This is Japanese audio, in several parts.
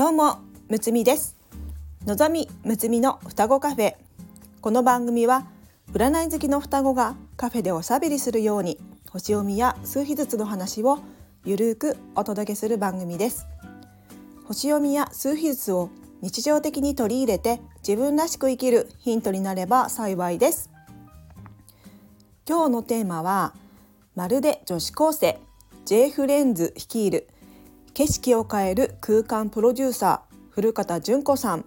どうもむつみです。のぞみむつみの双子カフェ。この番組は占い好きの双子がカフェでおしゃべりするように星読みや数秘術の話をゆるくお届けする番組です。星読みや数秘術を日常的に取り入れて自分らしく生きるヒントになれば幸いです。今日のテーマはまるで女子高生。J フレンズ率いる景色を変える空間プロデューサー古方純子さん。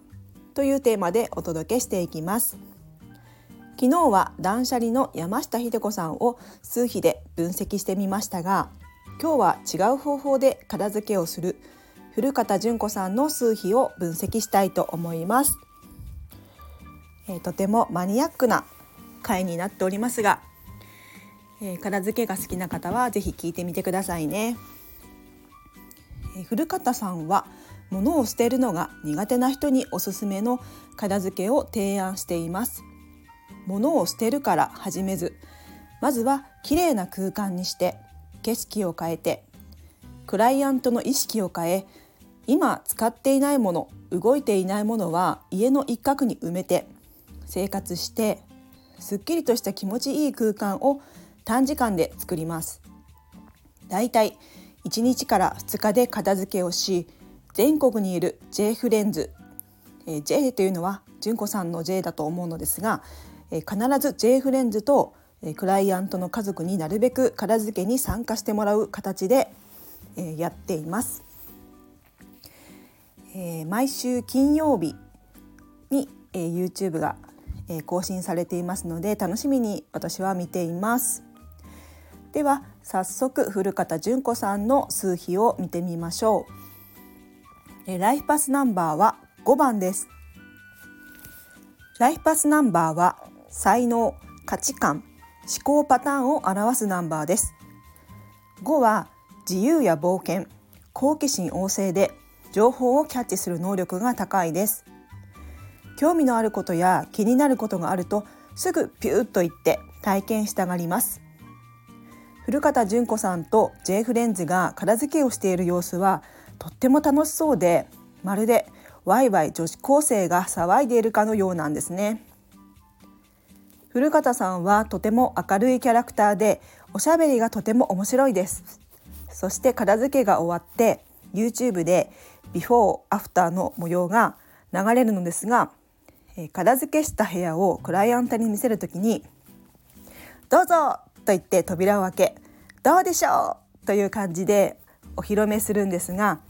というテーマでお届けしていきます。昨日は断捨離の山下秀子さんを数比で分析してみましたが今日は違う方法で片付けをする古方純子さんの数比を分析したいと思います、えー、とてもマニアックな回になっておりますが、えー、片付けが好きな方はぜひ聞いてみてくださいね、古方さんは物を捨てるのが苦手な人におすすめの片付けを提案しています。物を捨てるから始めずまずは綺麗な空間にして景色を変えてクライアントの意識を変え今使っていないもの動いていないものは家の一角に埋めて生活してすっきりとした気持ちいい空間を短時間で作ります。だいたい1日から2日で片付けをし全国にいる J フレンズ、えー、J というのは純子さんの J だと思うのですが、えー、必ず J フレンズと、えー、クライアントの家族になるべく片付けに参加してもらう形で、えー、やっています。えー、毎週金曜日に、えー、YouTube が、えー、更新されていますので楽しみに私は見ています。では早速古方純子さんの数比を見てみましょう。え、ライフパスナンバーは5番です。ライフパスナンバーは才能、価値観、思考パターンを表すナンバーです。5は自由や冒険、好奇心旺盛で情報をキャッチする能力が高いです興味のあることや気になることがあるとすぐピューッと言って体験したがります古方純子さんと J フレンズが片付けをしている様子はとっても楽しそうでまるでワイワイ女子高生が騒いでいるかのようなんですね古方さんはとても明るいキャラクターでおしゃべりがとても面白いですそして片付けが終わって YouTube でビフォーアフターの模様が流れるのですが、片付けした部屋をクライアントに見せる時に「どうぞ!」と言って扉を開け「どうでしょう!」という感じでお披露目するんですが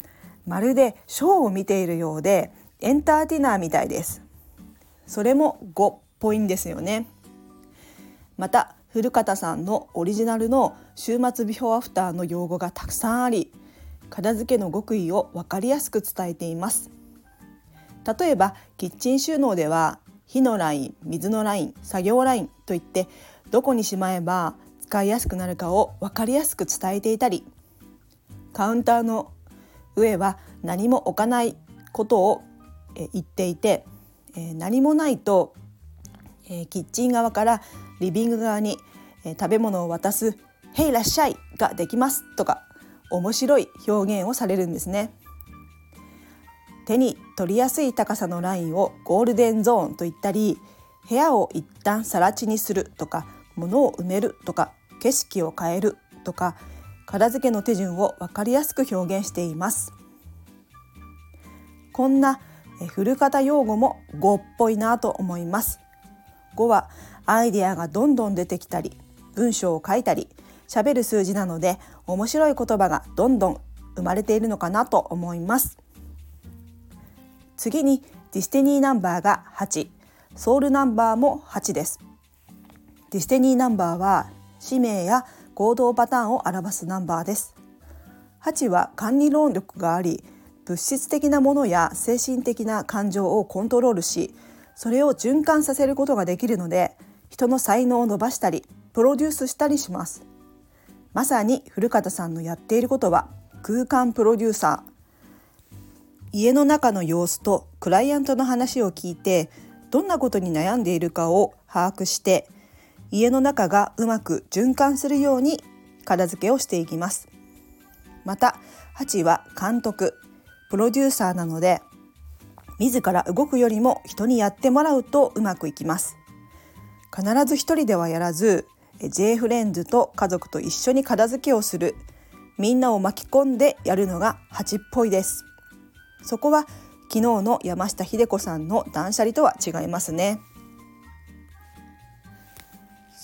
まるでショーを見ているようでエンターテイナーみたいです。それも5っぽいんですよね。また古方さんのオリジナルの週末ビフォーアフターの用語がたくさんあり片付けの極意を分かりやすく伝えています例えばキッチン収納では火のライン水のライン作業ラインといってどこにしまえば使いやすくなるかを分かりやすく伝えていたりカウンターの上は何も置かないことを言っていて何もないとキッチン側からリビング側に食べ物を渡す「へいらっしゃい」ができますとか面白い表現をされるんですね。手に取りやすい高さのラインをゴールデンゾーンと言ったり部屋を一旦更地にするとか物を埋めるとか景色を変えるとか片付けの手順を分かりやすく表現しています。こんな古堅用語も5っぽいなと思います。5はアイデアがどんどん出てきたり文章を書いたり喋る数字なので面白い言葉がどんどん生まれているのかなと思います。次に destiny number が8 soul number も8です。 destiny number は使命や行動パターンを表すナンバーです。8は管理能力があり物質的なものや精神的な感情をコントロールしそれを循環させることができるので人の才能を伸ばしたりプロデュースしたりします。まさに古堅さんのやっていることは空間プロデューサー。家の中の様子とクライアントの話を聞いてどんなことに悩んでいるかを把握して家の中がうまく循環するように片付けをしていきます。また8は監督プロデューサーなので自ら動くよりも人にやってもらうとうまくいきます。必ず一人ではやらず J フレンズと家族と一緒に片付けをするみんなを巻き込んでやるのが8っぽいです。そこは昨日の山下秀子さんの断捨離とは違いますね。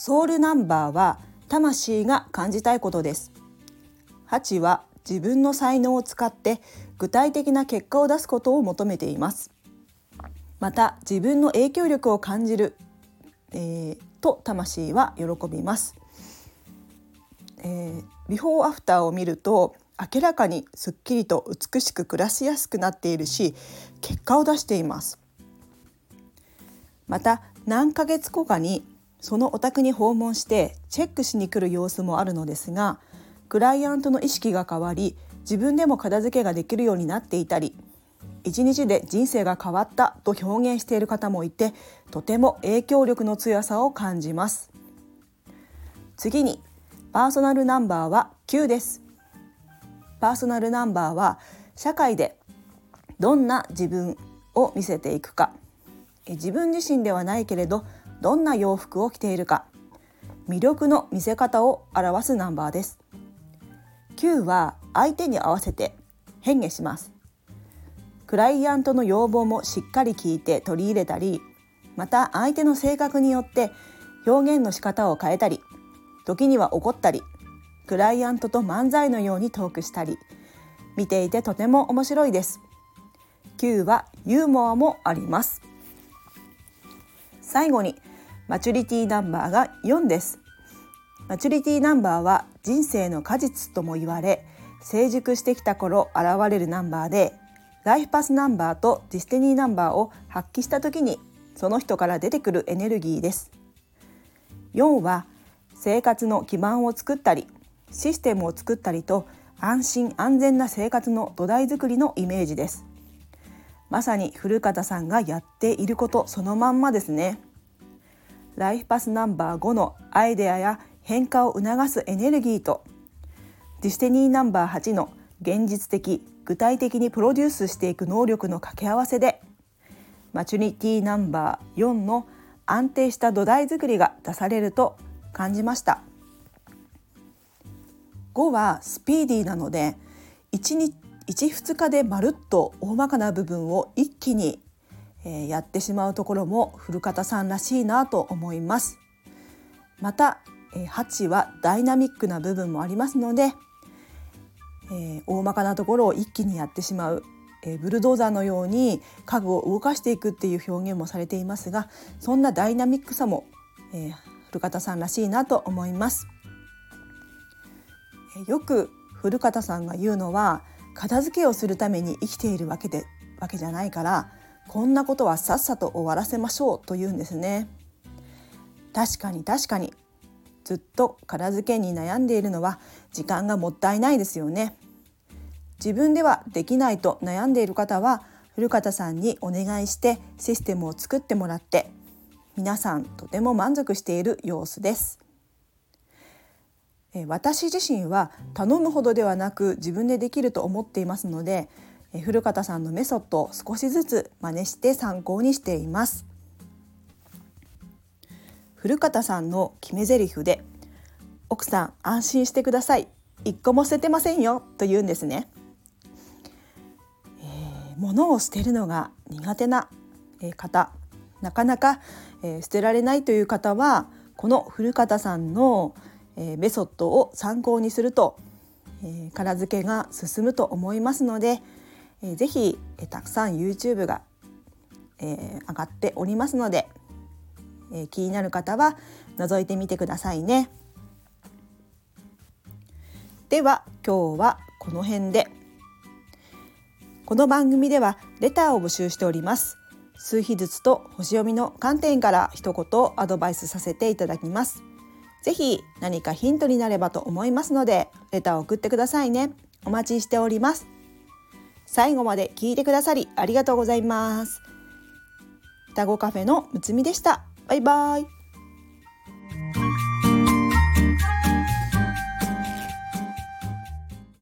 ソウルナンバーは魂が感じたいことです。8は自分の才能を使って具体的な結果を出すことを求めています。また自分の影響力を感じる、えー、と魂は喜びます、えー、ビフォーアフターを見ると明らかにすっきりと美しく暮らしやすくなっているし結果を出しています。また何ヶ月後かにそのお宅に訪問してチェックしに来る様子もあるのですがクライアントの意識が変わり自分でも片付けができるようになっていたり一日で人生が変わったと表現している方もいてとても影響力の強さを感じます。次にパーソナルナンバーは9です。パーソナルナンバーは社会でどんな自分を見せていくか。自分自身ではないけれどどんな洋服を着ているか。魅力の見せ方を表すナンバーです。9は相手に合わせて変化します。クライアントの要望もしっかり聞いて取り入れたりまた相手の性格によって表現の仕方を変えたり時には怒ったりクライアントと漫才のようにトークしたり見ていてとても面白いです。9はユーモアもあります。最後にマチュリティナンバーが4です。マチュリティナンバーは人生の果実とも言われ成熟してきた頃現れるナンバーで life path number と destiny number を発揮した時にその人から出てくるエネルギーです。4は生活の基盤を作ったりシステムを作ったりと安心安全な生活の土台作りのイメージです。まさに古堅さんがやっていることそのまんまですね。 life path number 5のアイデアや変化を促すエネルギーとdestiny number 8の現実的具体的にプロデュースしていく能力の掛け合わせで maturity number 4の安定した土台作りが出されると感じました。5はスピーディーなので 1, 日1 2日でまるっと大まかな部分を一気にえやってしまうところも古堅さんらしいなと思いますまた8はダイナミックな部分もありますのでえー、大まかなところを一気にやってしまう、え、ブルドーザーのように家具を動かしていくっていう表現もされていますがそんなダイナミックさも、え、古方さんらしいなと思います。え、よく古方さんが言うのは片付けをするために生きているわけでわけじゃないからこんなことはさっさと終わらせましょうと言うんですね。確かに確かに。ずっと片付けに悩んでいるのは時間がもったいないですよね。自分ではできないと悩んでいる方は古方さんにお願いしてシステムを作ってもらって皆さんとても満足している様子です。私自身は頼むほどではなく自分でできると思っていますので古方さんのメソッドを少しずつ真似して参考にしています。古方さんの決め台詞で奥さん安心してください。一個も捨ててませんよ。と言うんですね、えー、物を捨てるのが苦手な方。なかなか、えー、捨てられないという方はこの古方さんの、えー、メソッドを参考にすると、えー、片付けが進むと思いますので、えー、ぜひ、えー、たくさん YouTube が、えー、上がっておりますのでえー、気になる方は覗いてみてくださいね。では今日はこの辺で。この番組ではレターを募集しております。数秘術と星読みの観点から一言アドバイスさせていただきます。ぜひ何かヒントになればと思いますのでレターを送ってくださいね。お待ちしております。最後まで聞いてくださりありがとうございます。双子カフェのむつみでした。バイバイ。